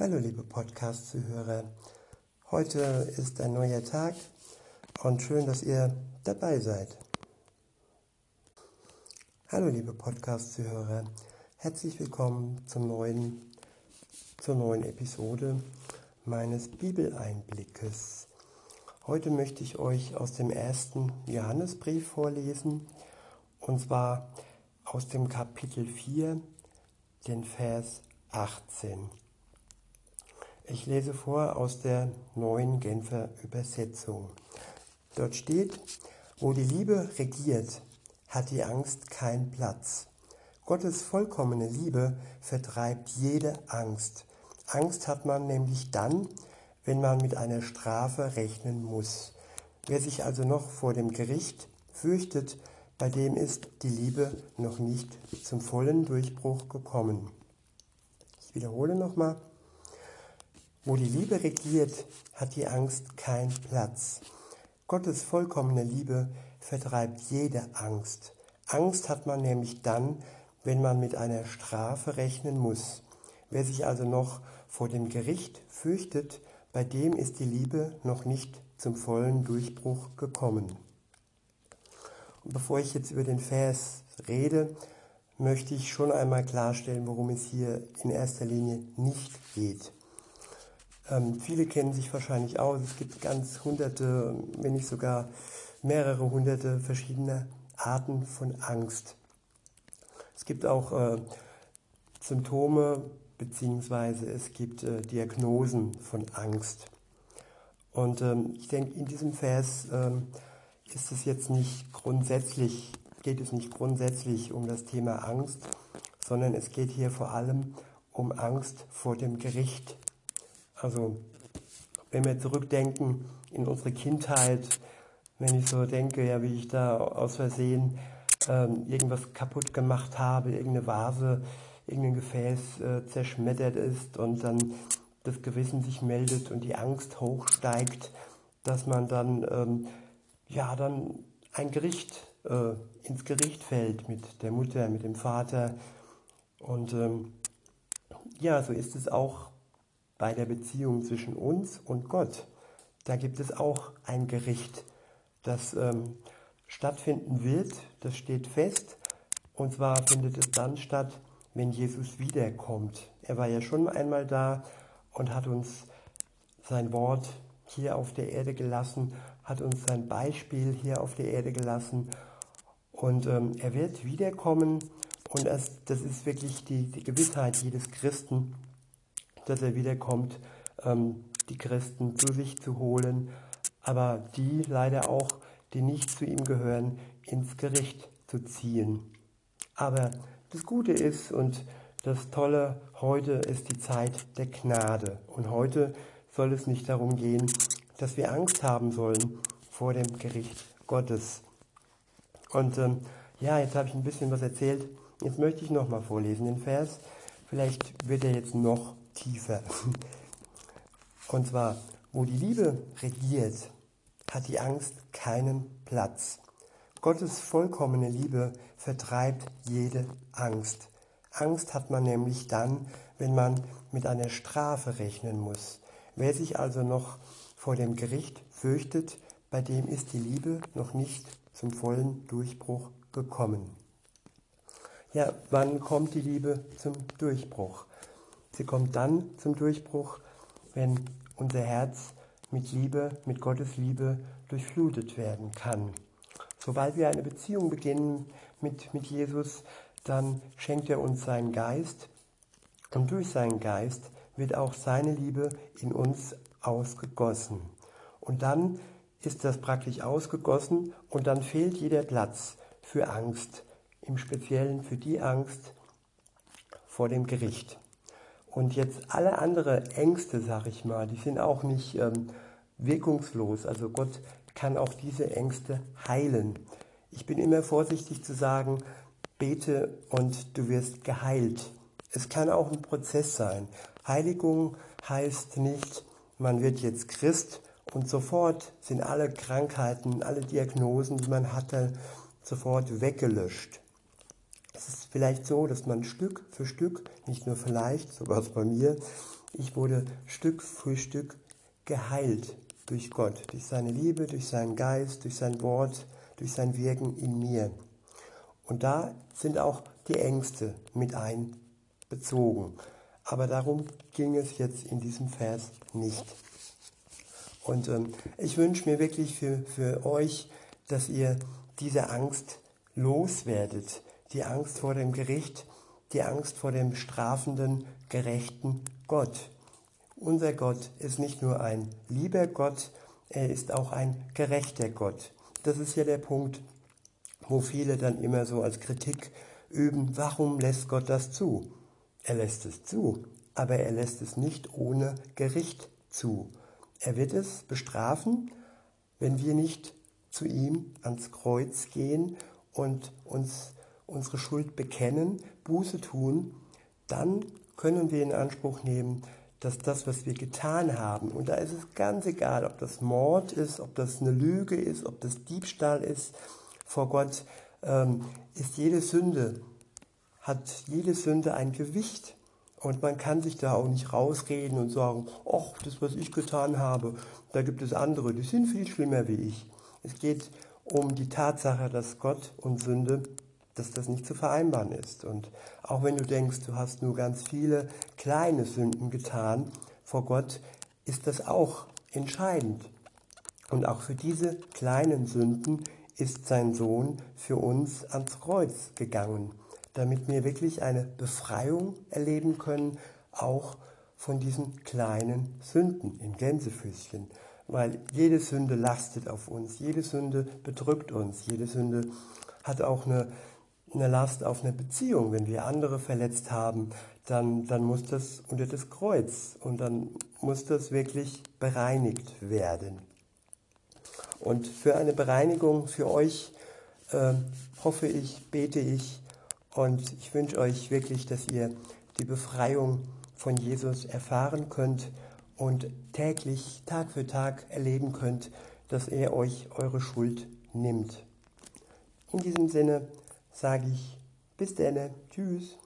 Hallo liebe Podcast-Zuhörer. Heute ist ein neuer Tag und schön, dass ihr dabei seid. Hallo liebe Podcast-Zuhörer. Herzlich willkommen zum neuen, zur neuen Episode meines Bibeleinblickes. Heute möchte ich euch aus dem ersten Johannesbrief vorlesen und zwar aus dem Kapitel 4, den Vers 18. Ich lese vor aus der neuen Genfer Übersetzung. Dort steht, wo die Liebe regiert, hat die Angst keinen Platz. Gottes vollkommene Liebe vertreibt jede Angst. Angst hat man nämlich dann, wenn man mit einer Strafe rechnen muss. Wer sich also noch vor dem Gericht fürchtet, bei dem ist die Liebe noch nicht zum vollen Durchbruch gekommen. Ich wiederhole nochmal. Wo die Liebe regiert, hat die Angst keinen Platz. Gottes vollkommene Liebe vertreibt jede Angst. Angst hat man nämlich dann, wenn man mit einer Strafe rechnen muss. Wer sich also noch vor dem Gericht fürchtet, bei dem ist die Liebe noch nicht zum vollen Durchbruch gekommen. Und bevor ich jetzt über den Vers rede, möchte ich schon einmal klarstellen, worum es hier in erster Linie nicht geht. Ähm, viele kennen sich wahrscheinlich aus. Es gibt ganz hunderte, wenn nicht sogar mehrere hunderte verschiedene Arten von Angst. Es gibt auch äh, Symptome beziehungsweise es gibt äh, Diagnosen von Angst. Und ähm, ich denke, in diesem Vers ähm, ist es jetzt nicht grundsätzlich, geht es nicht grundsätzlich um das Thema Angst, sondern es geht hier vor allem um Angst vor dem Gericht also wenn wir zurückdenken in unsere Kindheit, wenn ich so denke, ja, wie ich da aus Versehen ähm, irgendwas kaputt gemacht habe, irgendeine Vase, irgendein Gefäß äh, zerschmettert ist und dann das Gewissen sich meldet und die Angst hochsteigt, dass man dann ähm, ja dann ein Gericht äh, ins Gericht fällt mit der Mutter, mit dem Vater. Und ähm, ja, so ist es auch bei der Beziehung zwischen uns und Gott, da gibt es auch ein Gericht, das ähm, stattfinden wird, das steht fest. Und zwar findet es dann statt, wenn Jesus wiederkommt. Er war ja schon einmal da und hat uns sein Wort hier auf der Erde gelassen, hat uns sein Beispiel hier auf der Erde gelassen. Und ähm, er wird wiederkommen und das, das ist wirklich die, die Gewissheit jedes Christen, dass er wiederkommt, ähm, die Christen zu sich zu holen, aber die leider auch, die nicht zu ihm gehören, ins Gericht zu ziehen. Aber das Gute ist und das Tolle, heute ist die Zeit der Gnade. Und heute soll es nicht darum gehen, dass wir Angst haben sollen vor dem Gericht Gottes. Und ähm, ja, jetzt habe ich ein bisschen was erzählt. Jetzt möchte ich nochmal vorlesen den Vers. Vielleicht wird er jetzt noch tiefer. Und zwar, wo die Liebe regiert, hat die Angst keinen Platz. Gottes vollkommene Liebe vertreibt jede Angst. Angst hat man nämlich dann, wenn man mit einer Strafe rechnen muss. Wer sich also noch vor dem Gericht fürchtet, bei dem ist die Liebe noch nicht zum vollen Durchbruch gekommen. Ja, wann kommt die Liebe zum Durchbruch? Sie kommt dann zum Durchbruch, wenn unser Herz mit Liebe, mit Gottes Liebe durchflutet werden kann. Sobald wir eine Beziehung beginnen mit, mit Jesus, dann schenkt er uns seinen Geist und durch seinen Geist wird auch seine Liebe in uns ausgegossen. Und dann ist das praktisch ausgegossen und dann fehlt jeder Platz für Angst, im Speziellen für die Angst vor dem Gericht. Und jetzt alle andere Ängste, sag ich mal, die sind auch nicht ähm, wirkungslos. Also Gott kann auch diese Ängste heilen. Ich bin immer vorsichtig zu sagen, bete und du wirst geheilt. Es kann auch ein Prozess sein. Heiligung heißt nicht, man wird jetzt Christ und sofort sind alle Krankheiten, alle Diagnosen, die man hatte, sofort weggelöscht. Vielleicht so, dass man Stück für Stück, nicht nur vielleicht, so war es bei mir, Ich wurde Stück für Stück geheilt durch Gott, durch seine Liebe, durch seinen Geist, durch sein Wort, durch sein Wirken in mir. Und da sind auch die Ängste mit einbezogen. Aber darum ging es jetzt in diesem Vers nicht. Und ähm, ich wünsche mir wirklich für, für euch, dass ihr diese Angst loswerdet. Die Angst vor dem Gericht, die Angst vor dem strafenden, gerechten Gott. Unser Gott ist nicht nur ein lieber Gott, er ist auch ein gerechter Gott. Das ist ja der Punkt, wo viele dann immer so als Kritik üben, warum lässt Gott das zu? Er lässt es zu, aber er lässt es nicht ohne Gericht zu. Er wird es bestrafen, wenn wir nicht zu ihm ans Kreuz gehen und uns unsere Schuld bekennen, Buße tun, dann können wir in Anspruch nehmen, dass das, was wir getan haben, und da ist es ganz egal, ob das Mord ist, ob das eine Lüge ist, ob das Diebstahl ist, vor Gott ähm, ist jede Sünde, hat jede Sünde ein Gewicht. Und man kann sich da auch nicht rausreden und sagen, ach, das, was ich getan habe, da gibt es andere, die sind viel schlimmer wie ich. Es geht um die Tatsache, dass Gott und Sünde, dass das nicht zu vereinbaren ist. Und auch wenn du denkst, du hast nur ganz viele kleine Sünden getan, vor Gott ist das auch entscheidend. Und auch für diese kleinen Sünden ist sein Sohn für uns ans Kreuz gegangen, damit wir wirklich eine Befreiung erleben können, auch von diesen kleinen Sünden im Gänsefüßchen weil jede Sünde lastet auf uns, jede Sünde bedrückt uns, jede Sünde hat auch eine, eine Last auf eine Beziehung. Wenn wir andere verletzt haben, dann, dann muss das unter das Kreuz und dann muss das wirklich bereinigt werden. Und für eine Bereinigung für euch äh, hoffe ich, bete ich und ich wünsche euch wirklich, dass ihr die Befreiung von Jesus erfahren könnt und täglich, Tag für Tag erleben könnt, dass er euch eure Schuld nimmt. In diesem Sinne sage ich bis dann, tschüss.